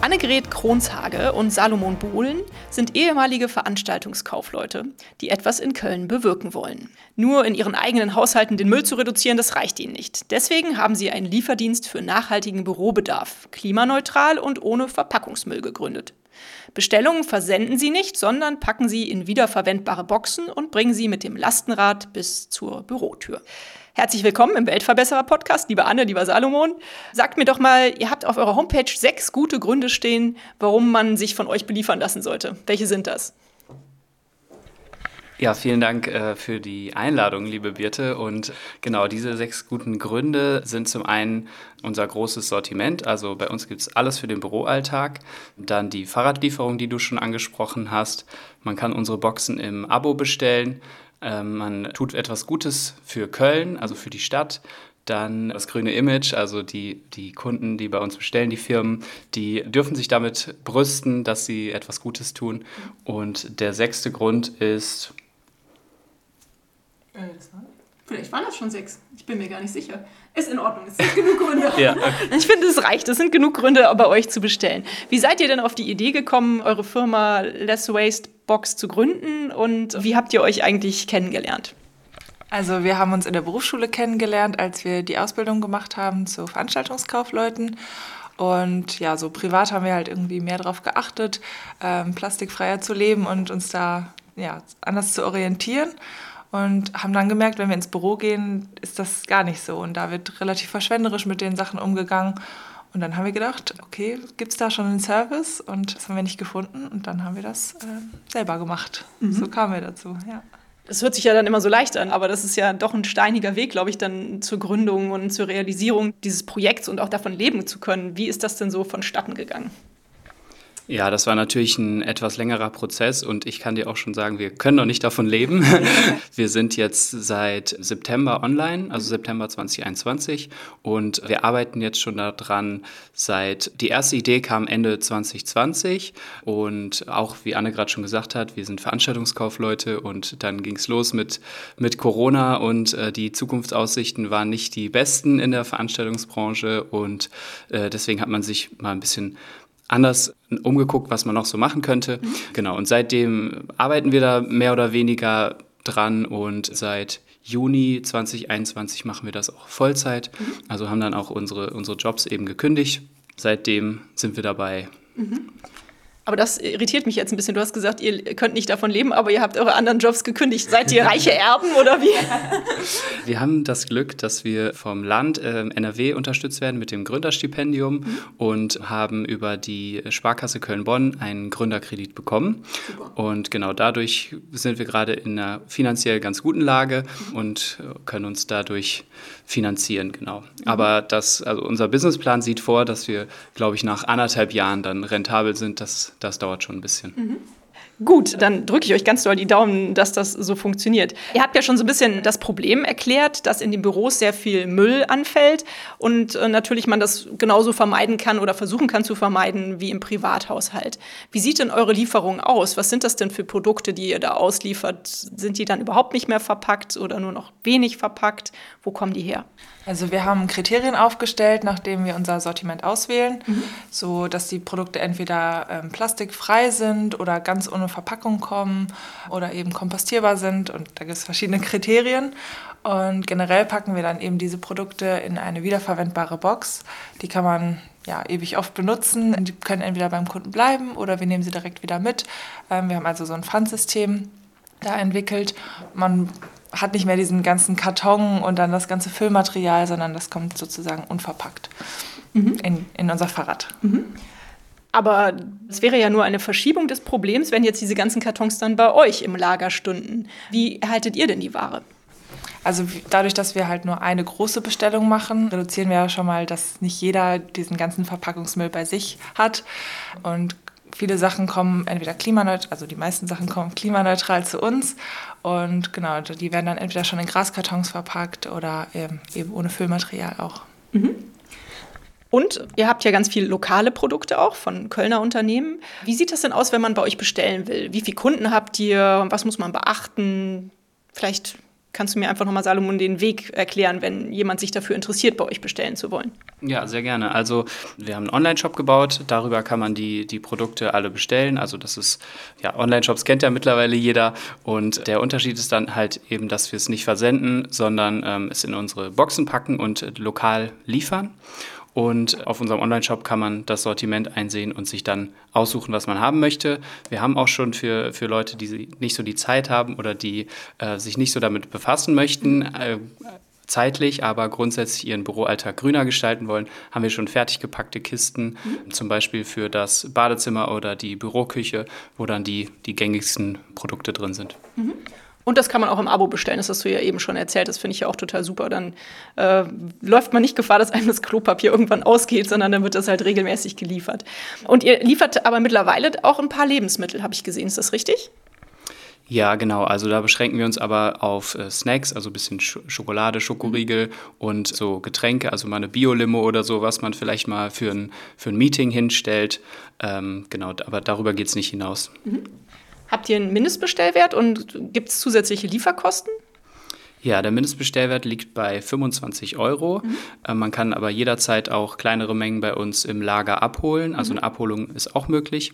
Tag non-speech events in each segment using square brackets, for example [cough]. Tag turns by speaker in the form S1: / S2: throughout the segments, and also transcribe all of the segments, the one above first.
S1: Annegret Kronshage und Salomon Bohlen sind ehemalige Veranstaltungskaufleute, die etwas in Köln bewirken wollen. Nur in ihren eigenen Haushalten den Müll zu reduzieren, das reicht ihnen nicht. Deswegen haben sie einen Lieferdienst für nachhaltigen Bürobedarf, klimaneutral und ohne Verpackungsmüll gegründet. Bestellungen versenden sie nicht, sondern packen sie in wiederverwendbare Boxen und bringen sie mit dem Lastenrad bis zur Bürotür. Herzlich willkommen im Weltverbesserer-Podcast, liebe Anne, lieber Salomon. Sagt mir doch mal, ihr habt auf eurer Homepage sechs gute Gründe stehen, warum man sich von euch beliefern lassen sollte. Welche sind das?
S2: Ja, vielen Dank äh, für die Einladung, liebe Birte. Und genau diese sechs guten Gründe sind zum einen unser großes Sortiment. Also bei uns gibt es alles für den Büroalltag. Dann die Fahrradlieferung, die du schon angesprochen hast. Man kann unsere Boxen im Abo bestellen. Ähm, man tut etwas Gutes für Köln, also für die Stadt. Dann das grüne Image, also die, die Kunden, die bei uns bestellen, die Firmen, die dürfen sich damit brüsten, dass sie etwas Gutes tun. Und der sechste Grund ist.
S1: Äh, Vielleicht waren das schon sechs. Ich bin mir gar nicht sicher. Ist in Ordnung. Es sind genug Gründe. [laughs] ja. Ich finde, es reicht. Es sind genug Gründe, bei euch zu bestellen. Wie seid ihr denn auf die Idee gekommen, eure Firma Less Waste Box zu gründen und wie habt ihr euch eigentlich kennengelernt?
S3: Also wir haben uns in der Berufsschule kennengelernt, als wir die Ausbildung gemacht haben zu Veranstaltungskaufleuten. Und ja, so privat haben wir halt irgendwie mehr darauf geachtet, ähm, plastikfreier zu leben und uns da ja, anders zu orientieren. Und haben dann gemerkt, wenn wir ins Büro gehen, ist das gar nicht so. Und da wird relativ verschwenderisch mit den Sachen umgegangen. Und dann haben wir gedacht, okay, gibt es da schon einen Service? Und das haben wir nicht gefunden. Und dann haben wir das äh, selber gemacht. Mhm. So kamen wir dazu, ja.
S1: Das hört sich ja dann immer so leicht an, aber das ist ja doch ein steiniger Weg, glaube ich, dann zur Gründung und zur Realisierung dieses Projekts und auch davon leben zu können. Wie ist das denn so vonstatten gegangen?
S2: Ja, das war natürlich ein etwas längerer Prozess und ich kann dir auch schon sagen, wir können noch nicht davon leben. [laughs] wir sind jetzt seit September online, also September 2021 und wir arbeiten jetzt schon daran seit, die erste Idee kam Ende 2020 und auch wie Anne gerade schon gesagt hat, wir sind Veranstaltungskaufleute und dann ging es los mit, mit Corona und äh, die Zukunftsaussichten waren nicht die besten in der Veranstaltungsbranche und äh, deswegen hat man sich mal ein bisschen anders umgeguckt, was man noch so machen könnte. Mhm. Genau, und seitdem arbeiten wir da mehr oder weniger dran und seit Juni 2021 machen wir das auch Vollzeit. Mhm. Also haben dann auch unsere, unsere Jobs eben gekündigt. Seitdem sind wir dabei.
S1: Mhm. Aber das irritiert mich jetzt ein bisschen. Du hast gesagt, ihr könnt nicht davon leben, aber ihr habt eure anderen Jobs gekündigt. Seid ihr reiche [laughs] Erben oder wie?
S2: Wir haben das Glück, dass wir vom Land äh, NRW unterstützt werden mit dem Gründerstipendium mhm. und haben über die Sparkasse Köln-Bonn einen Gründerkredit bekommen. Super. Und genau dadurch sind wir gerade in einer finanziell ganz guten Lage mhm. und können uns dadurch finanzieren, genau. Mhm. Aber das, also unser Businessplan sieht vor, dass wir, glaube ich, nach anderthalb Jahren dann rentabel sind. Das, das dauert schon ein bisschen. Mhm.
S1: Gut, dann drücke ich euch ganz doll die Daumen, dass das so funktioniert. Ihr habt ja schon so ein bisschen das Problem erklärt, dass in den Büros sehr viel Müll anfällt und äh, natürlich man das genauso vermeiden kann oder versuchen kann zu vermeiden wie im Privathaushalt. Wie sieht denn eure Lieferung aus? Was sind das denn für Produkte, die ihr da ausliefert? Sind die dann überhaupt nicht mehr verpackt oder nur noch wenig verpackt? Wo kommen die her?
S3: Also wir haben Kriterien aufgestellt, nachdem wir unser Sortiment auswählen, mhm. so dass die Produkte entweder ähm, plastikfrei sind oder ganz ohne Verpackung kommen oder eben kompostierbar sind und da gibt es verschiedene Kriterien. Und generell packen wir dann eben diese Produkte in eine wiederverwendbare Box. Die kann man ja, ewig oft benutzen. Die können entweder beim Kunden bleiben oder wir nehmen sie direkt wieder mit. Ähm, wir haben also so ein Pfandsystem da entwickelt. Man hat nicht mehr diesen ganzen Karton und dann das ganze Füllmaterial, sondern das kommt sozusagen unverpackt mhm. in, in unser Fahrrad. Mhm.
S1: Aber es wäre ja nur eine Verschiebung des Problems, wenn jetzt diese ganzen Kartons dann bei euch im Lager stünden. Wie erhaltet ihr denn die Ware?
S3: Also dadurch, dass wir halt nur eine große Bestellung machen, reduzieren wir ja schon mal, dass nicht jeder diesen ganzen Verpackungsmüll bei sich hat. Und viele Sachen kommen entweder klimaneutral, also die meisten Sachen kommen klimaneutral zu uns und genau, die werden dann entweder schon in Graskartons verpackt oder eben, ohne Füllmaterial auch. Mhm.
S1: Und ihr habt ja ganz viele lokale Produkte auch von Kölner Unternehmen. Wie sieht das denn aus, wenn man bei euch bestellen will? Wie viele Kunden habt ihr? Was muss man beachten? Vielleicht kannst du mir einfach nochmal, Salomon, den Weg erklären, wenn jemand sich dafür interessiert, bei euch bestellen zu wollen.
S2: Ja, sehr gerne. Also wir haben einen Online-Shop gebaut, darüber kann man die, die Produkte alle bestellen. Also das ist, ja, Online-Shops kennt ja mittlerweile jeder. Und der Unterschied ist dann halt eben, dass wir es nicht versenden, sondern ähm, es in unsere Boxen packen und lokal liefern. Und auf unserem Online-Shop kann man das Sortiment einsehen und sich dann aussuchen, was man haben möchte. Wir haben auch schon für, für Leute, die nicht so die Zeit haben oder die äh, sich nicht so damit befassen möchten, äh, zeitlich, aber grundsätzlich ihren Büroalltag grüner gestalten wollen, haben wir schon fertig gepackte Kisten, mhm. zum Beispiel für das Badezimmer oder die Büroküche, wo dann die, die gängigsten Produkte drin sind.
S1: Mhm. Und das kann man auch im Abo bestellen, das hast du ja eben schon erzählt. Das finde ich ja auch total super. Dann äh, läuft man nicht Gefahr, dass einem das Klopapier irgendwann ausgeht, sondern dann wird das halt regelmäßig geliefert. Und ihr liefert aber mittlerweile auch ein paar Lebensmittel, habe ich gesehen. Ist das richtig?
S2: Ja, genau. Also da beschränken wir uns aber auf äh, Snacks, also ein bisschen Sch Schokolade, Schokoriegel und so Getränke, also mal eine Bio-Limo oder so, was man vielleicht mal für ein, für ein Meeting hinstellt. Ähm, genau, aber darüber geht es nicht hinaus. Mhm.
S1: Habt ihr einen Mindestbestellwert und gibt es zusätzliche Lieferkosten?
S2: Ja, der Mindestbestellwert liegt bei 25 Euro. Mhm. Äh, man kann aber jederzeit auch kleinere Mengen bei uns im Lager abholen. Also mhm. eine Abholung ist auch möglich,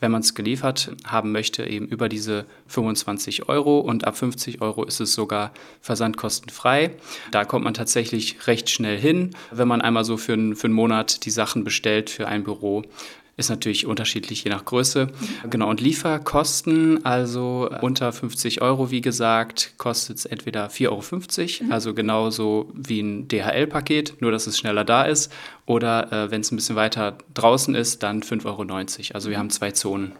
S2: wenn man es geliefert haben möchte, eben über diese 25 Euro. Und ab 50 Euro ist es sogar versandkostenfrei. Da kommt man tatsächlich recht schnell hin, wenn man einmal so für, einen, für einen Monat die Sachen bestellt für ein Büro. Ist natürlich unterschiedlich je nach Größe. Genau, und Lieferkosten, also unter 50 Euro, wie gesagt, kostet es entweder 4,50 Euro, mhm. also genauso wie ein DHL-Paket, nur dass es schneller da ist. Oder äh, wenn es ein bisschen weiter draußen ist, dann 5,90 Euro. Also wir haben zwei Zonen.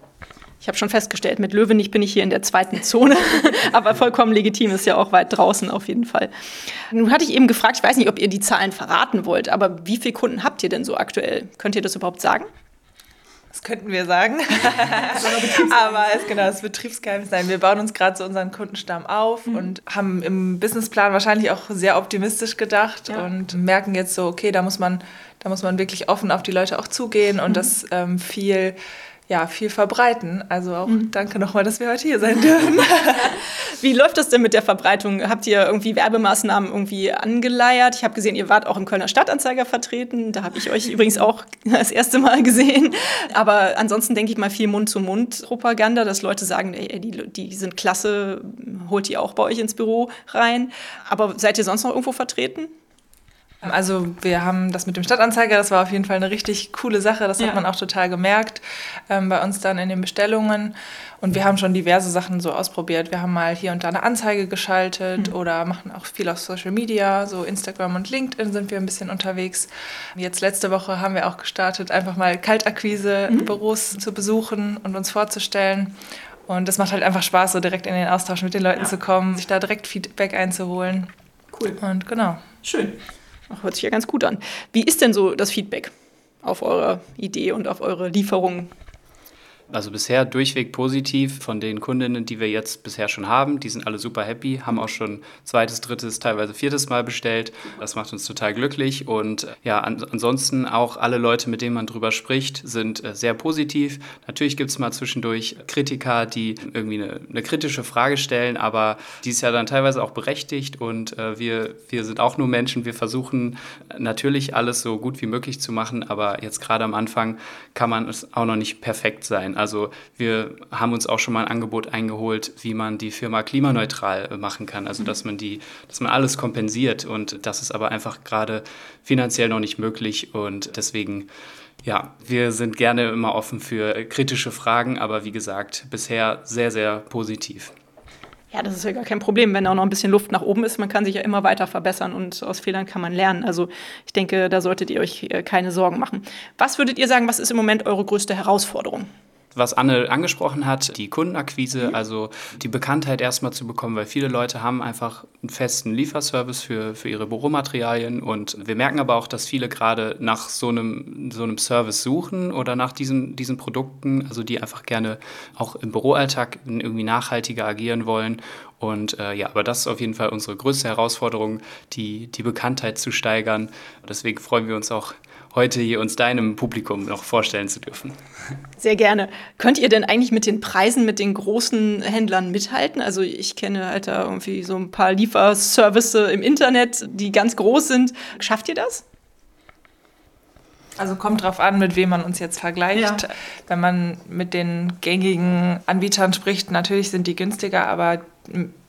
S1: Ich habe schon festgestellt, mit Löwenich bin ich hier in der zweiten Zone, [laughs] aber vollkommen legitim ist ja auch weit draußen auf jeden Fall. Nun hatte ich eben gefragt, ich weiß nicht, ob ihr die Zahlen verraten wollt, aber wie viele Kunden habt ihr denn so aktuell? Könnt ihr das überhaupt sagen?
S3: Das könnten wir sagen. [laughs] Aber [laughs] es genau das Betriebsgeheimnis sein. Wir bauen uns gerade so unseren Kundenstamm auf mhm. und haben im Businessplan wahrscheinlich auch sehr optimistisch gedacht ja. und merken jetzt so, okay, da muss man, da muss man wirklich offen auf die Leute auch zugehen und mhm. das ähm, viel ja, viel verbreiten. Also auch mhm. danke nochmal, dass wir heute hier sein dürfen. [laughs] [laughs]
S1: Wie läuft das denn mit der Verbreitung? Habt ihr irgendwie Werbemaßnahmen irgendwie angeleiert? Ich habe gesehen, ihr wart auch im Kölner Stadtanzeiger vertreten. Da habe ich euch übrigens auch [laughs] das erste Mal gesehen. Aber ansonsten denke ich mal viel Mund-zu-Mund-Propaganda, dass Leute sagen, ey, die, die sind klasse, holt die auch bei euch ins Büro rein. Aber seid ihr sonst noch irgendwo vertreten?
S3: Also wir haben das mit dem Stadtanzeiger, das war auf jeden Fall eine richtig coole Sache, das ja. hat man auch total gemerkt ähm, bei uns dann in den Bestellungen. Und wir haben schon diverse Sachen so ausprobiert. Wir haben mal hier und da eine Anzeige geschaltet mhm. oder machen auch viel auf Social Media, so Instagram und LinkedIn sind wir ein bisschen unterwegs. Jetzt letzte Woche haben wir auch gestartet, einfach mal Kaltakquise mhm. Büros zu besuchen und uns vorzustellen. Und das macht halt einfach Spaß, so direkt in den Austausch mit den Leuten ja. zu kommen, sich da direkt Feedback einzuholen.
S1: Cool.
S3: Und genau.
S1: Schön. Hört sich ja ganz gut an. Wie ist denn so das Feedback auf eure Idee und auf eure Lieferungen?
S2: Also bisher durchweg positiv von den Kundinnen, die wir jetzt bisher schon haben. Die sind alle super happy, haben auch schon zweites, drittes, teilweise viertes Mal bestellt. Das macht uns total glücklich. Und ja, an, ansonsten auch alle Leute, mit denen man drüber spricht, sind äh, sehr positiv. Natürlich gibt es mal zwischendurch Kritiker, die irgendwie eine, eine, kritische Frage stellen, aber die ist ja dann teilweise auch berechtigt. Und äh, wir, wir sind auch nur Menschen. Wir versuchen natürlich alles so gut wie möglich zu machen, aber jetzt gerade am Anfang kann man es auch noch nicht perfekt sein. Also wir haben uns auch schon mal ein Angebot eingeholt, wie man die Firma klimaneutral äh, machen kann. Also dass man die, dass man alles kompensiert und das ist aber einfach gerade finanziell noch nicht möglich und deswegen ja, wir sind gerne immer offen für kritische Fragen, aber wie gesagt, bisher sehr, sehr positiv.
S1: Ja, das ist ja gar kein Problem, wenn auch noch ein bisschen Luft nach oben ist. Man kann sich ja immer weiter verbessern und aus Fehlern kann man lernen. Also ich denke, da solltet ihr euch äh, keine Sorgen machen. Was würdet ihr sagen, was ist im Moment eure größte Herausforderung?
S2: Was Anne angesprochen hat, die Kundenakquise, mhm. also die Bekanntheit erstmal zu bekommen, weil viele Leute haben einfach einen festen Lieferservice für, für ihre Büromaterialien und wir merken aber auch, dass viele gerade nach so einem, so einem Service suchen oder nach diesen, diesen Produkten, also die einfach gerne auch im Büroalltag irgendwie nachhaltiger agieren wollen und äh, ja, aber das ist auf jeden Fall unsere größte Herausforderung, die, die Bekanntheit zu steigern. Deswegen freuen wir uns auch heute hier uns deinem Publikum noch vorstellen zu dürfen.
S1: Sehr gerne. Könnt ihr denn eigentlich mit den Preisen mit den großen Händlern mithalten? Also ich kenne halt da irgendwie so ein paar Lieferservice im Internet, die ganz groß sind. Schafft ihr das?
S3: Also kommt drauf an, mit wem man uns jetzt vergleicht. Ja. Wenn man mit den gängigen Anbietern spricht, natürlich sind die günstiger, aber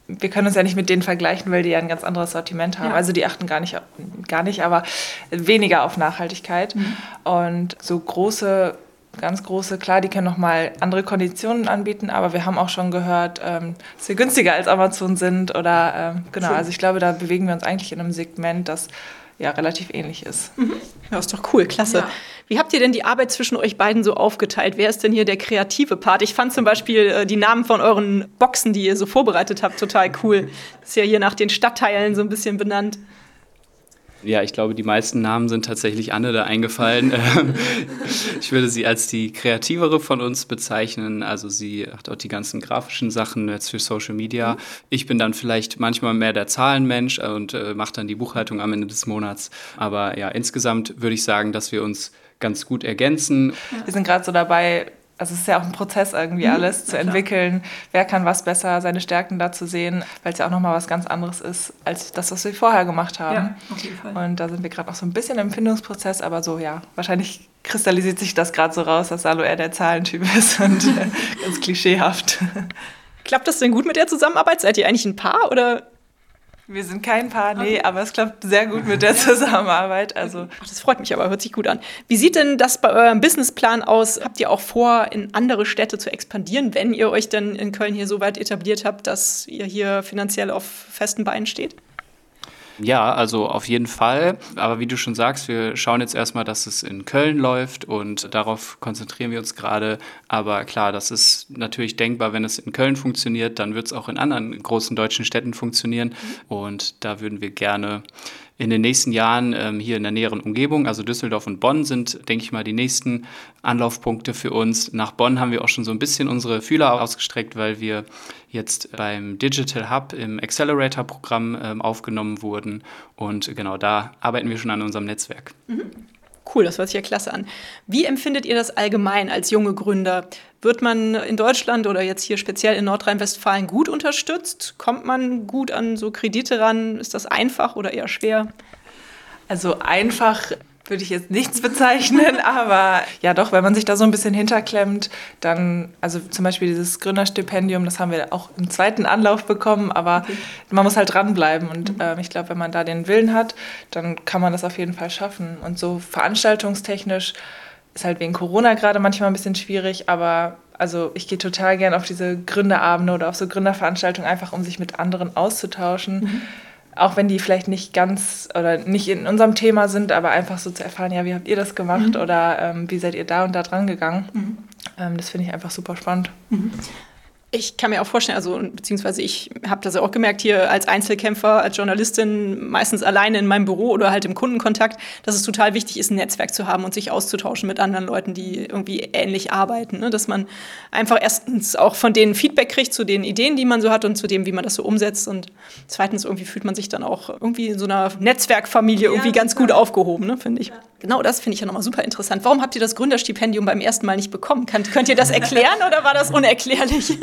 S3: wir können uns ja nicht mit denen vergleichen, weil die ja ein ganz anderes Sortiment haben. Ja. Also die achten gar nicht, gar nicht, aber weniger auf Nachhaltigkeit. Mhm. Und so große, ganz große, klar, die können nochmal andere Konditionen anbieten, aber wir haben auch schon gehört, ähm, dass wir günstiger als Amazon sind oder ähm, genau. Schön. Also ich glaube, da bewegen wir uns eigentlich in einem Segment, das ja relativ ähnlich ist.
S1: Mhm. Ja, ist doch cool, klasse. Ja. Wie habt ihr denn die Arbeit zwischen euch beiden so aufgeteilt? Wer ist denn hier der kreative Part? Ich fand zum Beispiel äh, die Namen von euren Boxen, die ihr so vorbereitet habt, total cool. Das ist ja hier nach den Stadtteilen so ein bisschen benannt.
S2: Ja, ich glaube, die meisten Namen sind tatsächlich Anne da eingefallen. Ähm, [laughs] ich würde sie als die kreativere von uns bezeichnen. Also sie hat auch die ganzen grafischen Sachen jetzt für Social Media. Mhm. Ich bin dann vielleicht manchmal mehr der Zahlenmensch und äh, mache dann die Buchhaltung am Ende des Monats. Aber ja, insgesamt würde ich sagen, dass wir uns ganz gut ergänzen.
S3: Wir sind gerade so dabei, also es ist ja auch ein Prozess irgendwie mhm, alles zu entwickeln. Wer kann was besser, seine Stärken da zu sehen, weil es ja auch nochmal was ganz anderes ist, als das, was wir vorher gemacht haben. Ja, auf jeden Fall. Und da sind wir gerade noch so ein bisschen im Findungsprozess, aber so ja, wahrscheinlich kristallisiert sich das gerade so raus, dass Salo eher der Zahlentyp ist [laughs] und äh, ganz klischeehaft.
S1: Klappt das denn gut mit der Zusammenarbeit? Seid ihr eigentlich ein Paar oder
S3: wir sind kein Paar, nee, okay. aber es klappt sehr gut mit der [laughs] Zusammenarbeit. Also.
S1: Ach, das freut mich aber, hört sich gut an. Wie sieht denn das bei eurem Businessplan aus? Habt ihr auch vor, in andere Städte zu expandieren, wenn ihr euch dann in Köln hier so weit etabliert habt, dass ihr hier finanziell auf festen Beinen steht?
S2: Ja, also auf jeden Fall. Aber wie du schon sagst, wir schauen jetzt erstmal, dass es in Köln läuft und darauf konzentrieren wir uns gerade. Aber klar, das ist natürlich denkbar, wenn es in Köln funktioniert, dann wird es auch in anderen großen deutschen Städten funktionieren. Und da würden wir gerne in den nächsten Jahren ähm, hier in der näheren Umgebung, also Düsseldorf und Bonn sind, denke ich mal, die nächsten Anlaufpunkte für uns. Nach Bonn haben wir auch schon so ein bisschen unsere Fühler ausgestreckt, weil wir jetzt beim Digital Hub im Accelerator-Programm ähm, aufgenommen wurden. Und genau da arbeiten wir schon an unserem Netzwerk.
S1: Mhm. Cool, das hört sich ja klasse an. Wie empfindet ihr das allgemein als junge Gründer? Wird man in Deutschland oder jetzt hier speziell in Nordrhein-Westfalen gut unterstützt? Kommt man gut an so Kredite ran? Ist das einfach oder eher schwer?
S3: Also einfach würde ich jetzt nichts bezeichnen, [laughs] aber ja doch, wenn man sich da so ein bisschen hinterklemmt, dann, also zum Beispiel dieses Gründerstipendium, das haben wir auch im zweiten Anlauf bekommen, aber okay. man muss halt dranbleiben und mhm. äh, ich glaube, wenn man da den Willen hat, dann kann man das auf jeden Fall schaffen. Und so veranstaltungstechnisch ist halt wegen Corona gerade manchmal ein bisschen schwierig, aber also ich gehe total gern auf diese Gründerabende oder auf so Gründerveranstaltungen, einfach um sich mit anderen auszutauschen. Mhm auch wenn die vielleicht nicht ganz oder nicht in unserem Thema sind, aber einfach so zu erfahren, ja, wie habt ihr das gemacht mhm. oder ähm, wie seid ihr da und da dran gegangen. Mhm. Ähm, das finde ich einfach super spannend. Mhm.
S1: Ich kann mir auch vorstellen, also beziehungsweise ich habe das ja auch gemerkt hier als Einzelkämpfer, als Journalistin, meistens alleine in meinem Büro oder halt im Kundenkontakt, dass es total wichtig ist, ein Netzwerk zu haben und sich auszutauschen mit anderen Leuten, die irgendwie ähnlich arbeiten. Ne? Dass man einfach erstens auch von denen Feedback kriegt zu den Ideen, die man so hat und zu dem, wie man das so umsetzt. Und zweitens irgendwie fühlt man sich dann auch irgendwie in so einer Netzwerkfamilie ja, irgendwie ganz gut aufgehoben, ne, finde ich. Ja. Genau, das finde ich ja nochmal super interessant. Warum habt ihr das Gründerstipendium beim ersten Mal nicht bekommen? Könnt, könnt ihr das erklären oder war das unerklärlich?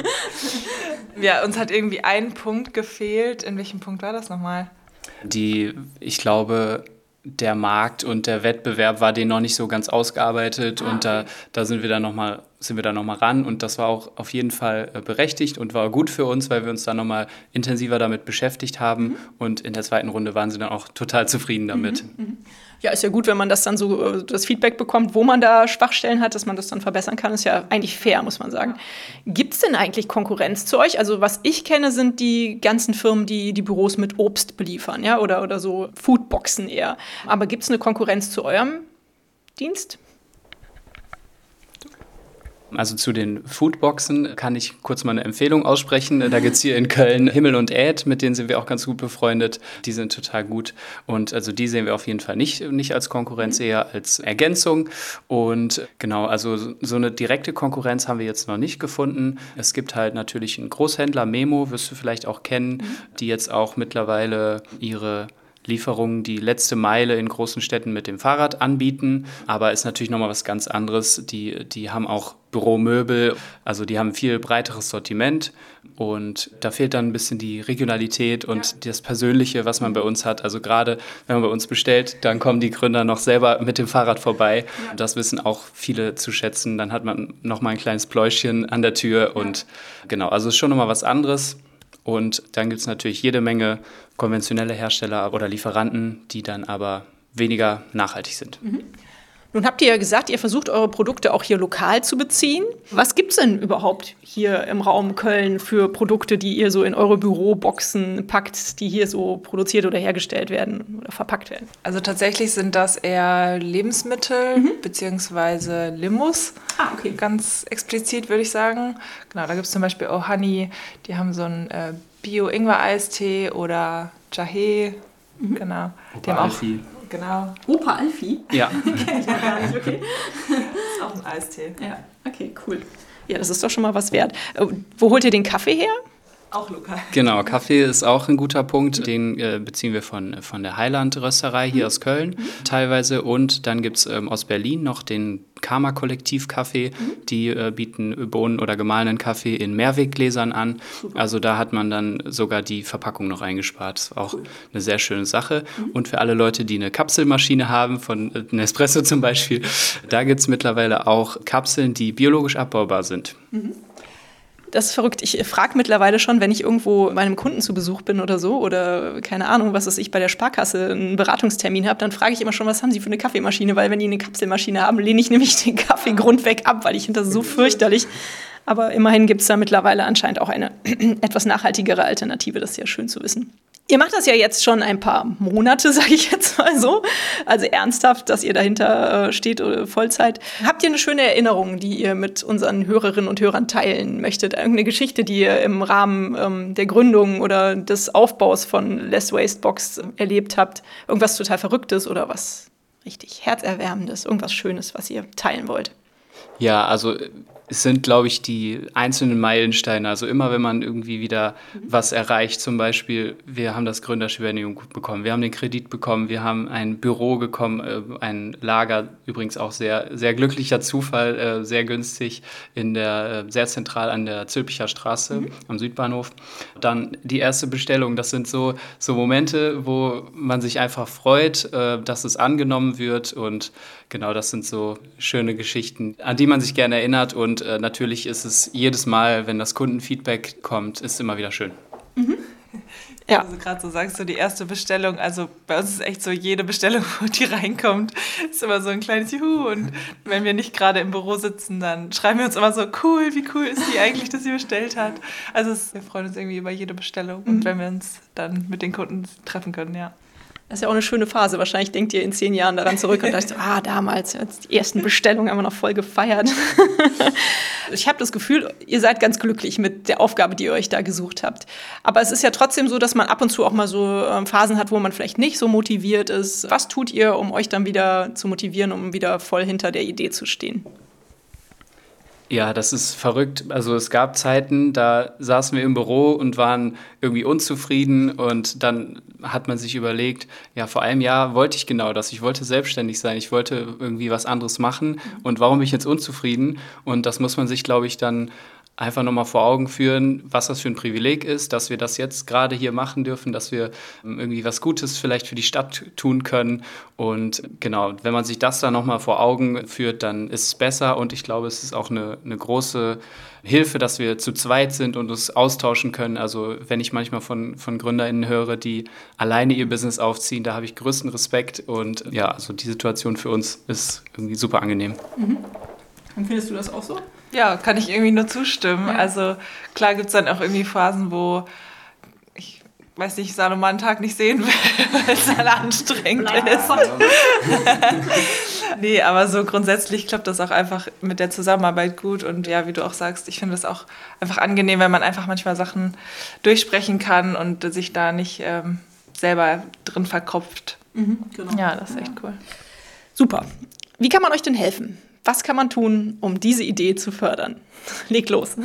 S3: Ja, uns hat irgendwie ein Punkt gefehlt. In welchem Punkt war das nochmal?
S2: Die, ich glaube, der Markt und der Wettbewerb war den noch nicht so ganz ausgearbeitet ah, und da, da sind wir dann nochmal sind wir da nochmal ran und das war auch auf jeden Fall äh, berechtigt und war gut für uns, weil wir uns da nochmal intensiver damit beschäftigt haben mhm. und in der zweiten Runde waren sie dann auch total zufrieden damit. Mhm. Mhm
S1: ja, ist ja gut, wenn man das dann so, äh, das Feedback bekommt, wo man da Schwachstellen hat, dass man das dann verbessern kann, ist ja eigentlich fair, muss man sagen. Gibt es denn eigentlich Konkurrenz zu euch? Also was ich kenne, sind die ganzen Firmen, die die Büros mit Obst beliefern, ja, oder, oder so Foodboxen eher. Aber gibt es eine Konkurrenz zu eurem Dienst?
S2: Also zu den Foodboxen kann ich kurz mal eine Empfehlung aussprechen. Da gibt es hier in Köln Himmel und Äd, mit denen sind wir auch ganz gut befreundet. Die sind total gut. Und also die sehen wir auf jeden Fall nicht, nicht als Konkurrenz, eher als Ergänzung. Und genau, also so eine direkte Konkurrenz haben wir jetzt noch nicht gefunden. Es gibt halt natürlich einen Großhändler, Memo, wirst du vielleicht auch kennen, die jetzt auch mittlerweile ihre Lieferungen die letzte Meile in großen Städten mit dem Fahrrad anbieten. Aber ist natürlich nochmal was ganz anderes. Die, die haben auch Büromöbel, also die haben ein viel breiteres Sortiment und da fehlt dann ein bisschen die Regionalität und ja. das Persönliche, was man bei uns hat. Also gerade wenn man bei uns bestellt, dann kommen die Gründer noch selber mit dem Fahrrad vorbei. Ja. Das wissen auch viele zu schätzen. Dann hat man nochmal ein kleines Pläuschen an der Tür und genau, also ist schon nochmal was anderes. Und dann gibt es natürlich jede Menge konventionelle Hersteller oder Lieferanten, die dann aber weniger nachhaltig sind. Mhm.
S1: Nun habt ihr ja gesagt, ihr versucht eure Produkte auch hier lokal zu beziehen. Was gibt es denn überhaupt hier im Raum Köln für Produkte, die ihr so in eure Büroboxen packt, die hier so produziert oder hergestellt werden oder verpackt werden?
S3: Also tatsächlich sind das eher Lebensmittel mhm. bzw. Limos. Ah, okay. Ganz explizit würde ich sagen. Genau, da gibt es zum Beispiel Ohani, die haben so einen äh, Bio-Ingwer-Eistee oder Jahe. Mhm. Genau.
S2: Die haben auch
S3: genau.
S1: Opa Alfie?
S2: Ja. [laughs]
S1: Kenn ich gar nicht, okay.
S3: Das [laughs] ist auch ein Eistee.
S1: Ja, okay, cool. Ja, das ist doch schon mal was wert. Äh, wo holt ihr den Kaffee her?
S3: Auch lokal.
S2: Genau, [laughs] Kaffee ist auch ein guter Punkt. Den äh, beziehen wir von, von der Heiland-Rösterei hier mhm. aus Köln mhm. teilweise. Und dann gibt es ähm, aus Berlin noch den Karma-Kollektiv Kaffee. Mhm. Die äh, bieten Bohnen oder gemahlenen Kaffee in Mehrweggläsern an. Super. Also da hat man dann sogar die Verpackung noch eingespart. Das ist auch cool. eine sehr schöne Sache. Mhm. Und für alle Leute, die eine Kapselmaschine haben, von äh, Nespresso zum Beispiel, da gibt es mittlerweile auch Kapseln, die biologisch abbaubar sind.
S1: Das ist verrückt. Ich frage mittlerweile schon, wenn ich irgendwo meinem Kunden zu Besuch bin oder so oder keine Ahnung, was ist ich bei der Sparkasse einen Beratungstermin habe, dann frage ich immer schon, was haben Sie für eine Kaffeemaschine? Weil wenn die eine Kapselmaschine haben, lehne ich nämlich [laughs] den Kaffee grundweg ab, weil ich finde das so fürchterlich. Aber immerhin gibt es da mittlerweile anscheinend auch eine [clears throat] etwas nachhaltigere Alternative. Das ist ja schön zu wissen. Ihr macht das ja jetzt schon ein paar Monate, [laughs] sage ich jetzt mal so. Also ernsthaft, dass ihr dahinter äh, steht oder Vollzeit. Habt ihr eine schöne Erinnerung, die ihr mit unseren Hörerinnen und Hörern teilen möchtet? Irgendeine Geschichte, die ihr im Rahmen ähm, der Gründung oder des Aufbaus von Less Waste Box erlebt habt? Irgendwas total Verrücktes oder was richtig Herzerwärmendes? Irgendwas Schönes, was ihr teilen wollt?
S2: Ja, also es sind, glaube ich, die einzelnen Meilensteine. Also immer, wenn man irgendwie wieder was erreicht, zum Beispiel, wir haben das Gründerstipendium bekommen, wir haben den Kredit bekommen, wir haben ein Büro bekommen, äh, ein Lager, übrigens auch sehr, sehr glücklicher Zufall, äh, sehr günstig, in der, äh, sehr zentral an der Zülpicher Straße mhm. am Südbahnhof. Dann die erste Bestellung, das sind so, so Momente, wo man sich einfach freut, dass es angenommen wird und genau, das sind so schöne Geschichten, an die man sich gerne erinnert. Und äh, natürlich ist es jedes Mal, wenn das Kundenfeedback kommt, ist immer wieder schön. Mhm. [laughs]
S3: Ja. Also gerade so sagst du, die erste Bestellung, also bei uns ist echt so, jede Bestellung, die reinkommt, ist immer so ein kleines Juhu. Und wenn wir nicht gerade im Büro sitzen, dann schreiben wir uns immer so, cool, wie cool ist die eigentlich, dass sie bestellt hat. Also es, wir freuen uns irgendwie über jede Bestellung mhm. und wenn wir uns dann mit den Kunden treffen können, ja.
S1: Das ist ja auch eine schöne Phase. Wahrscheinlich denkt ihr in zehn Jahren daran zurück und dacht, ah, damals, die ersten Bestellungen haben wir noch voll gefeiert. [laughs] ich habe das Gefühl, ihr seid ganz glücklich mit der Aufgabe, die ihr euch da gesucht habt. Aber es ist ja trotzdem so, dass man ab und zu auch mal so ähm, Phasen hat, wo man vielleicht nicht so motiviert ist. Was tut ihr, um euch dann wieder zu motivieren, um wieder voll hinter der Idee zu stehen?
S2: Ja, das ist verrückt. Also es gab Zeiten, da saßen wir im Büro und waren irgendwie unzufrieden und dann hat man sich überlegt, ja, vor einem Jahr wollte ich genau das. Ich wollte selbstständig sein, ich wollte irgendwie was anderes machen und warum bin ich jetzt unzufrieden? Und das muss man sich, glaube ich, dann einfach nochmal vor Augen führen, was das für ein Privileg ist, dass wir das jetzt gerade hier machen dürfen, dass wir ähm, irgendwie was Gutes vielleicht für die Stadt tun können. Und genau, wenn man sich das dann nochmal vor Augen führt, dann ist es besser. Und ich glaube, es ist auch eine, eine große Hilfe, dass wir zu zweit sind und uns austauschen können. Also wenn ich manchmal von, von GründerInnen höre, die alleine ihr Business aufziehen, da habe ich größten Respekt. Und ja, also die Situation für uns ist irgendwie super angenehm.
S1: Mhm. Und findest du das auch so?
S3: Ja, kann ich irgendwie nur zustimmen. Ja. Also klar gibt es dann auch irgendwie Phasen, wo ich weiß nicht, Salomon einen Tag nicht sehen will, [laughs] weil es dann anstrengend ist. [laughs] nee, aber so grundsätzlich klappt das auch einfach mit der Zusammenarbeit gut. Und ja, wie du auch sagst, ich finde es auch einfach angenehm, wenn man einfach manchmal Sachen durchsprechen kann und sich da nicht ähm, selber drin verkopft. Mhm, genau. Ja, das ist echt cool.
S1: Super. Wie kann man euch denn helfen? Was kann man tun, um diese Idee zu fördern? Leg los. [laughs]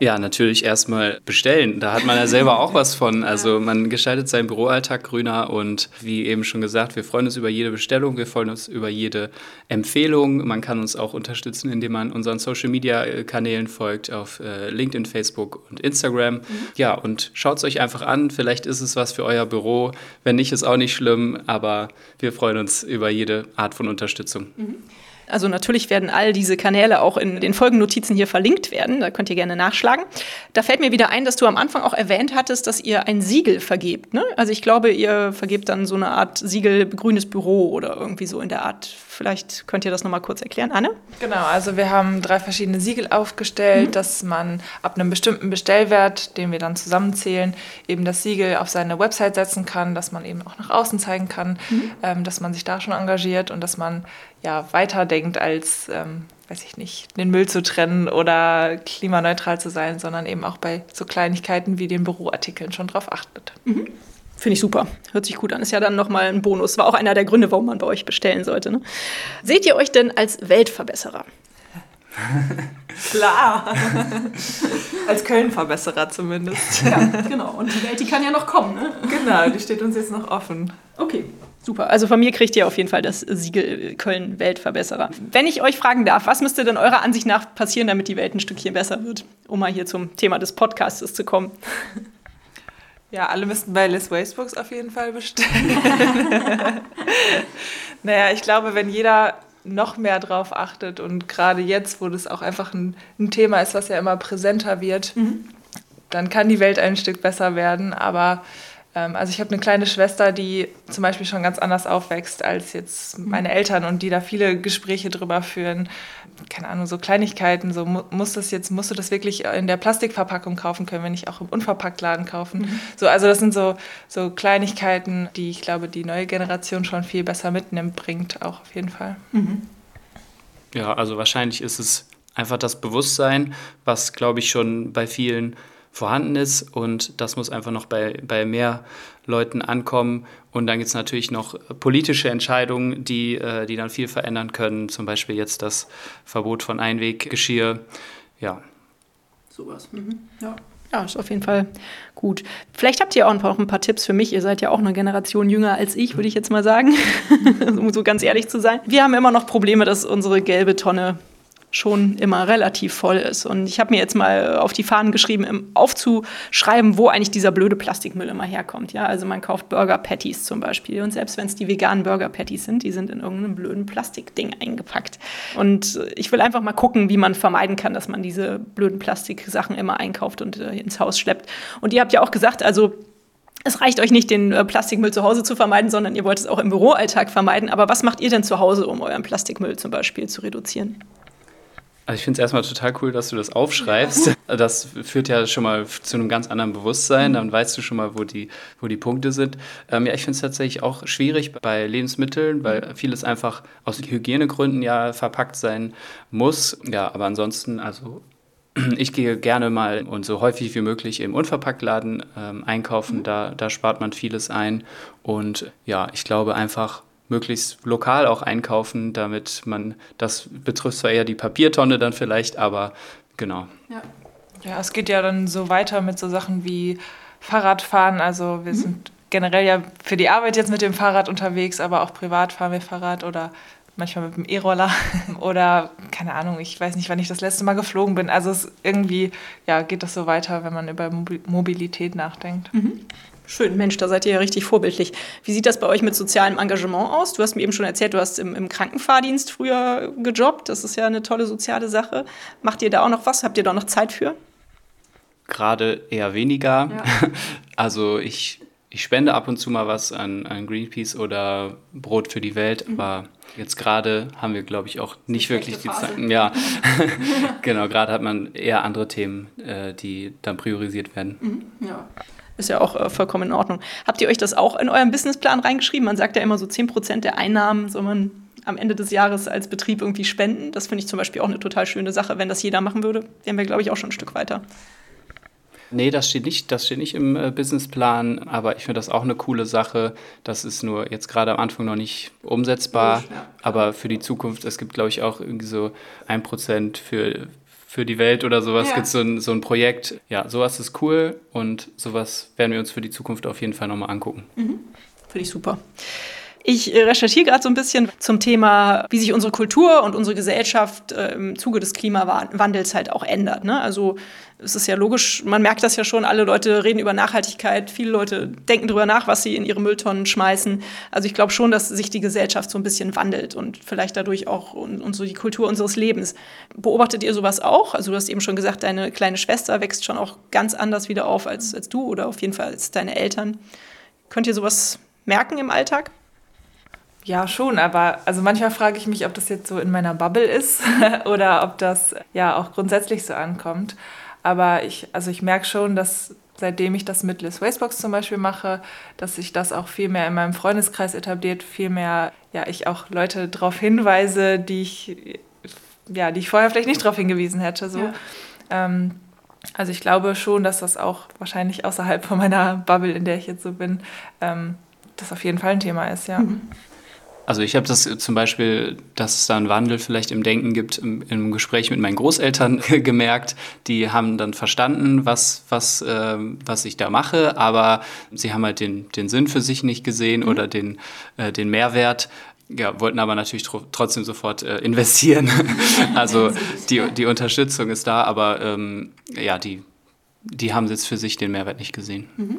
S2: Ja, natürlich erstmal bestellen. Da hat man ja selber auch was von. [laughs] Also man gestaltet seinen Büroalltag grüner und wie eben schon gesagt, wir freuen uns über jede Bestellung, wir freuen uns über jede Empfehlung. Man kann uns auch unterstützen, indem man unseren Social-Media-Kanälen folgt auf äh, LinkedIn, Facebook und Instagram. Mhm. Ja, und schaut es euch einfach an. Vielleicht ist es was für euer Büro. Wenn nicht, ist auch nicht schlimm, aber wir freuen uns über jede Art von Unterstützung. Mhm.
S1: Also natürlich werden all diese Kanäle auch in den Folgennotizen hier verlinkt werden. Da könnt ihr gerne nachschlagen. Da fällt mir wieder ein, dass du am Anfang auch erwähnt hattest, dass ihr ein Siegel vergebt. Ne? Also ich glaube, ihr vergebt dann so eine Art Siegel grünes Büro oder irgendwie so in der Art. Vielleicht könnt ihr das nochmal kurz erklären, Anne?
S3: Genau, also wir haben drei verschiedene Siegel aufgestellt, mhm. dass man ab einem bestimmten Bestellwert, den wir dann zusammenzählen, eben das Siegel auf seine Website setzen kann, dass man eben auch nach außen zeigen kann, mhm. ähm, dass man sich da schon engagiert und dass man ja weiterdenkt als ähm, weiß ich nicht, den Müll zu trennen oder klimaneutral zu sein, sondern eben auch bei so Kleinigkeiten wie den Büroartikeln schon drauf achtet.
S1: Mhm. Finde ich super. Hört sich gut an. Ist ja dann nochmal ein Bonus. War auch einer der Gründe, warum man bei euch bestellen sollte. Ne? Seht ihr euch denn als Weltverbesserer? [laughs]
S3: Klar. [laughs] als Köln-Verbesserer zumindest.
S1: Ja, genau. Und die Welt, die kann ja noch kommen, ne?
S3: Genau, die steht uns jetzt noch offen.
S1: Okay. Super. Also von mir kriegt ihr auf jeden Fall das Siegel Köln Weltverbesserer. Wenn ich euch fragen darf, was müsste denn eurer Ansicht nach passieren, damit die Welt ein Stückchen besser wird? Um mal hier zum Thema des Podcasts zu kommen. [laughs]
S3: Ja, alle müssten bei Liz Wastebooks auf jeden Fall bestellen. [laughs] naja, ich glaube, wenn jeder noch mehr drauf achtet und gerade jetzt, wo das auch einfach ein, ein Thema ist, was ja immer präsenter wird, mhm. dann kann die Welt ein Stück besser werden. Aber also ich habe eine kleine Schwester, die zum Beispiel schon ganz anders aufwächst als jetzt meine Eltern und die da viele Gespräche drüber führen. Keine Ahnung, so Kleinigkeiten, so muss das jetzt, musst du das wirklich in der Plastikverpackung kaufen, können wir nicht auch im Unverpacktladen kaufen. Mhm. So, also das sind so, so Kleinigkeiten, die ich glaube, die neue Generation schon viel besser mitnimmt, bringt auch auf jeden Fall. Mhm.
S2: Ja, also wahrscheinlich ist es einfach das Bewusstsein, was glaube ich schon bei vielen vorhanden ist und das muss einfach noch bei, bei mehr Leuten ankommen. Und dann gibt es natürlich noch politische Entscheidungen, die, äh, die dann viel verändern können, zum Beispiel jetzt das Verbot von Einweggeschirr. Ja.
S1: Sowas. Mhm. Ja. Ja, ist auf jeden Fall gut. Vielleicht habt ihr auch noch ein paar Tipps für mich. Ihr seid ja auch eine Generation jünger als ich, würde ich jetzt mal sagen, [laughs] um so ganz ehrlich zu sein. Wir haben immer noch Probleme, dass unsere gelbe Tonne schon immer relativ voll ist. Und ich habe mir jetzt mal auf die Fahnen geschrieben, aufzuschreiben, wo eigentlich dieser blöde Plastikmüll immer herkommt. Ja, also man kauft Burger Patties zum Beispiel. Und selbst wenn es die veganen Burger Patties sind, die sind in irgendeinem blöden Plastikding eingepackt. Und ich will einfach mal gucken, wie man vermeiden kann, dass man diese blöden Plastiksachen immer einkauft und äh, ins Haus schleppt. Und ihr habt ja auch gesagt, also es reicht euch nicht, den äh, Plastikmüll zu Hause zu vermeiden, sondern ihr wollt es auch im Büroalltag vermeiden. Aber was macht ihr denn zu Hause, um euren Plastikmüll zum Beispiel zu reduzieren?
S2: Also ich finde es erstmal total cool, dass du das aufschreibst. Ja. [laughs] Das führt ja schon mal zu einem ganz anderen Bewusstsein. Dann weißt du schon mal, wo die, wo die Punkte sind. Ähm, ja, ich finde es tatsächlich auch schwierig bei Lebensmitteln, weil vieles einfach aus Hygienegründen ja verpackt sein muss. Ja, aber ansonsten, also [clears throat] ich gehe gerne mal und so häufig wie möglich im Unverpacktladen ähm, einkaufen. Da, da spart man vieles ein. Und ja, ich glaube einfach, möglichst lokal auch einkaufen, damit man, das betrifft zwar eher die Papiertonne dann vielleicht, aber genau.
S3: Ja, ja es geht ja dann so weiter mit so Sachen wie Fahrradfahren. Also wir mhm. sind generell ja für die Arbeit jetzt mit dem Fahrrad unterwegs, aber auch privat fahren wir Fahrrad oder manchmal mit dem E-Roller [laughs] oder keine Ahnung, ich weiß nicht, wann ich das letzte Mal geflogen bin. Also es irgendwie ja, geht das so weiter, wenn man über Mobilität nachdenkt. Mhm.
S1: Schön, Mensch, da seid ihr ja richtig vorbildlich. Wie sieht das bei euch mit sozialem Engagement aus? Du hast mir eben schon erzählt, du hast im, im, Krankenfahrdienst früher gejobbt. Das ist ja eine tolle soziale Sache. Macht ihr da auch noch was? Habt ihr da noch Zeit für?
S2: Gerade eher weniger. Ja. [laughs] Also ich, ich spende ab und zu mal was an, an Greenpeace oder Brot für die Welt, mhm. aber jetzt gerade haben wir, glaube ich, auch nicht wirklich die Zeit. Ja, [laughs] [laughs] genau, gerade hat man eher andere Themen, äh, die dann priorisiert werden.
S1: Mhm. Ja. Ist ja auch äh, vollkommen in Ordnung. Habt ihr euch das auch in euren Businessplan reingeschrieben? Man sagt ja immer so 10% der Einnahmen soll man am Ende des Jahres als Betrieb irgendwie spenden. Das finde ich zum Beispiel auch eine total schöne Sache. Wenn das jeder machen würde, wären wir, glaube ich, auch schon ein Stück weiter.
S2: Nee, das steht nicht, das steht nicht im äh, Businessplan, aber ich finde das auch eine coole Sache. Das ist nur jetzt gerade am Anfang noch nicht umsetzbar, aber für die Zukunft, es gibt, glaube ich, auch irgendwie so ein Prozent für, für die Welt oder sowas, ja. gibt so ein, so ein Projekt. Ja, sowas ist cool und sowas werden wir uns für die Zukunft auf jeden Fall nochmal angucken.
S1: Mhm. Finde ich super. Ich recherchiere gerade so ein bisschen zum Thema, wie sich unsere Kultur und unsere Gesellschaft äh, im Zuge des Klimawandels halt auch ändert. Ne? Also es ist ja logisch, man merkt das ja schon, alle Leute reden über Nachhaltigkeit, viele Leute denken darüber nach, was sie in ihre Mülltonnen schmeißen. Also ich glaube schon, dass sich die Gesellschaft so ein bisschen wandelt und vielleicht dadurch auch und, und so die Kultur unseres Lebens. Beobachtet ihr sowas auch? Also du hast eben schon gesagt, deine kleine Schwester wächst schon auch ganz anders wieder auf als, als du oder auf jeden Fall als deine Eltern. Könnt ihr sowas merken im Alltag?
S3: Ja, schon, aber also manchmal frage ich mich, ob das jetzt so in meiner Bubble ist [laughs] oder ob das ja auch grundsätzlich so ankommt. Aber ich, also ich merke schon, dass seitdem ich das mit Liz Wastebox zum Beispiel mache, dass sich das auch viel mehr in meinem Freundeskreis etabliert, viel mehr, ja, ich auch Leute darauf hinweise, die ich, ja, die ich vorher vielleicht nicht darauf hingewiesen hätte. So. Ja. Ähm, also ich glaube schon, dass das auch wahrscheinlich außerhalb von meiner Bubble, in der ich jetzt so bin, ähm, das auf jeden Fall ein Thema ist, ja. Mhm.
S2: Also ich habe das zum Beispiel, dass es da einen Wandel vielleicht im Denken gibt, im, im Gespräch mit meinen Großeltern [laughs] gemerkt. Die haben dann verstanden, was, was, äh, was ich da mache, aber sie haben halt den, den Sinn für sich nicht gesehen mhm. oder den, äh, den Mehrwert. Ja, wollten aber natürlich tr trotzdem sofort äh, investieren. [laughs] also die, die Unterstützung ist da, aber ähm, ja, die, die haben jetzt für sich den Mehrwert nicht gesehen.
S1: Mhm.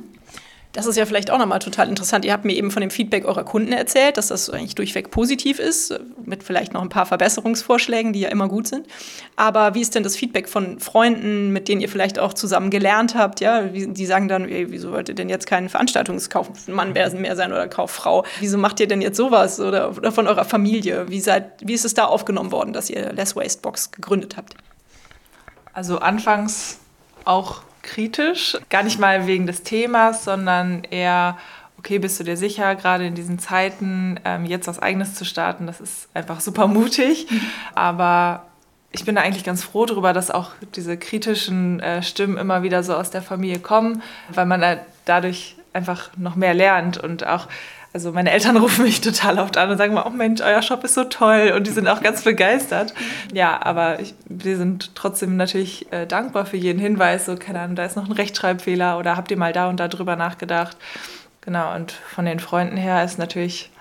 S1: Das ist ja vielleicht auch nochmal total interessant. Ihr habt mir eben von dem Feedback eurer Kunden erzählt, dass das eigentlich durchweg positiv ist, mit vielleicht noch ein paar Verbesserungsvorschlägen, die ja immer gut sind. Aber wie ist denn das Feedback von Freunden, mit denen ihr vielleicht auch zusammen gelernt habt? Ja, die sagen dann, ey, wieso wollt ihr denn jetzt keinen Veranstaltungskaufmann mehr sein oder Kauffrau? Wieso macht ihr denn jetzt sowas? Oder, oder von eurer Familie? Wie, seid, wie ist es da aufgenommen worden, dass ihr Less Waste Box gegründet habt?
S3: Also anfangs auch kritisch. Gar nicht mal wegen des Themas, sondern eher, okay, bist du dir sicher, gerade in diesen Zeiten ähm, jetzt was Eigenes zu starten, das ist einfach super mutig. [laughs] Aber ich bin da eigentlich ganz froh darüber, dass auch diese kritischen äh, Stimmen immer wieder so aus der Familie kommen, weil man da dadurch einfach noch mehr lernt und auch also meine Eltern [laughs] rufen mich total oft an und sagen mal, oh Mensch, euer Shop ist so toll und die sind auch ganz begeistert. Ja, aber ich, wir sind trotzdem natürlich äh, dankbar für jeden Hinweis, so keine Ahnung, da ist noch ein Rechtschreibfehler oder habt ihr mal da und da drüber nachgedacht. Genau, und von den Freunden her ist natürlich,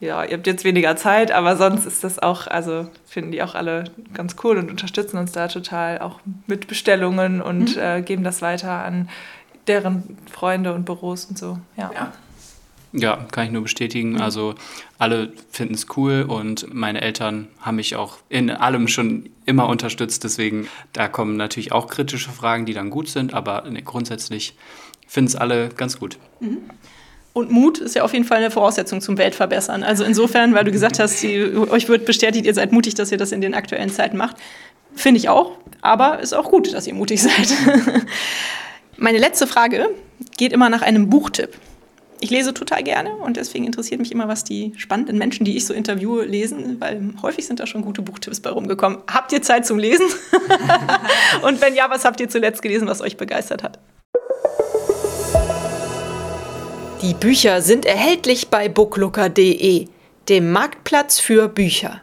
S3: ja, ihr habt jetzt weniger Zeit, aber sonst ist das auch, also finden die auch alle ganz cool und unterstützen uns da total auch mit Bestellungen und mhm. äh, geben das weiter an deren Freunde und Büros und so. ja. ja.
S2: Ja, kann ich nur bestätigen. Also alle finden es cool und meine Eltern haben mich auch in allem schon immer unterstützt. Deswegen, da kommen natürlich auch kritische Fragen, die dann gut sind, aber nee, grundsätzlich finden es alle ganz gut. Mhm.
S1: Und Mut ist ja auf jeden Fall eine Voraussetzung zum Weltverbessern. Also insofern, weil du gesagt [laughs] hast, die, euch wird bestätigt, ihr seid mutig, dass ihr das in den aktuellen Zeiten macht. Finde ich auch, aber ist auch gut, dass ihr mutig [laughs] seid. Meine letzte Frage geht immer nach einem Buchtipp ich lese total gerne und deswegen interessiert mich immer, was die spannenden Menschen, die ich so interviewe, lesen, weil häufig sind da schon gute Buchtipps bei rumgekommen. Habt ihr Zeit zum Lesen? [laughs] und wenn ja, was habt ihr zuletzt gelesen, was euch begeistert hat? Die Bücher sind erhältlich bei booklooker.de, dem Marktplatz für Bücher.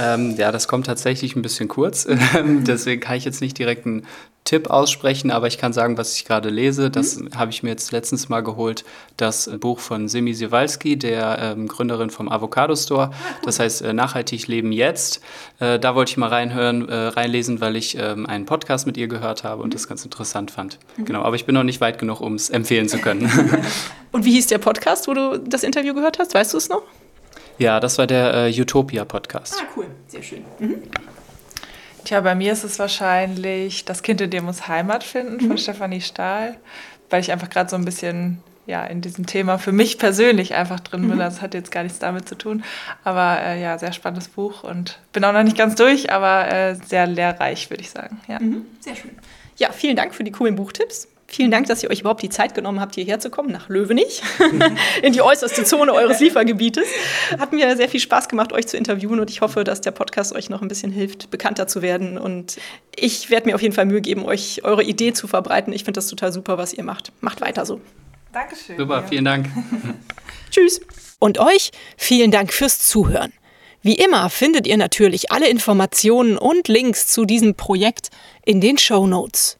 S2: Ähm, ja, das kommt tatsächlich ein bisschen kurz. Deswegen kann ich jetzt nicht direkt einen Tipp aussprechen, aber ich kann sagen, was ich gerade lese. Das mhm. habe ich mir jetzt letztens mal geholt. Das Buch von Simi Siewalski, der ähm, Gründerin vom Avocado Store. Ah. Das heißt äh, Nachhaltig leben jetzt. Äh, da wollte ich mal reinhören, äh, reinlesen, weil ich ähm, einen Podcast mit ihr gehört habe und mhm. das ganz interessant fand. Mhm. Genau, aber ich bin noch nicht weit genug, um es empfehlen zu können. [laughs]
S1: und wie hieß der Podcast, wo du das Interview gehört hast? Weißt du es noch?
S2: Ja, das war der äh, Utopia-Podcast.
S1: Ah, cool, sehr schön. Mhm.
S3: Tja, bei mir ist es wahrscheinlich Das Kind in dir muss Heimat finden von mhm. Stefanie Stahl, weil ich einfach gerade so ein bisschen ja, in diesem Thema für mich persönlich einfach drin bin. Mhm. Das hat jetzt gar nichts damit zu tun. Aber äh, ja, sehr spannendes Buch und bin auch noch nicht ganz durch, aber äh, sehr lehrreich, würde ich sagen. Ja.
S1: Mhm. Sehr schön. Ja, vielen Dank für die coolen Buchtipps. Vielen Dank, dass ihr euch überhaupt die Zeit genommen habt, hierher zu kommen, nach Löwenich, [laughs] in die äußerste Zone eures [laughs] Liefergebietes. Hat mir sehr viel Spaß gemacht, euch zu interviewen und ich hoffe, dass der Podcast euch noch ein bisschen hilft, bekannter zu werden. Und ich werde mir auf jeden Fall Mühe geben, euch eure Idee zu verbreiten. Ich finde das total super, was ihr macht. Macht weiter so.
S3: Dankeschön.
S2: Super, vielen Dank. [laughs]
S1: Tschüss. Und euch vielen Dank fürs Zuhören. Wie immer findet ihr natürlich alle Informationen und Links zu diesem Projekt in den Show Notes.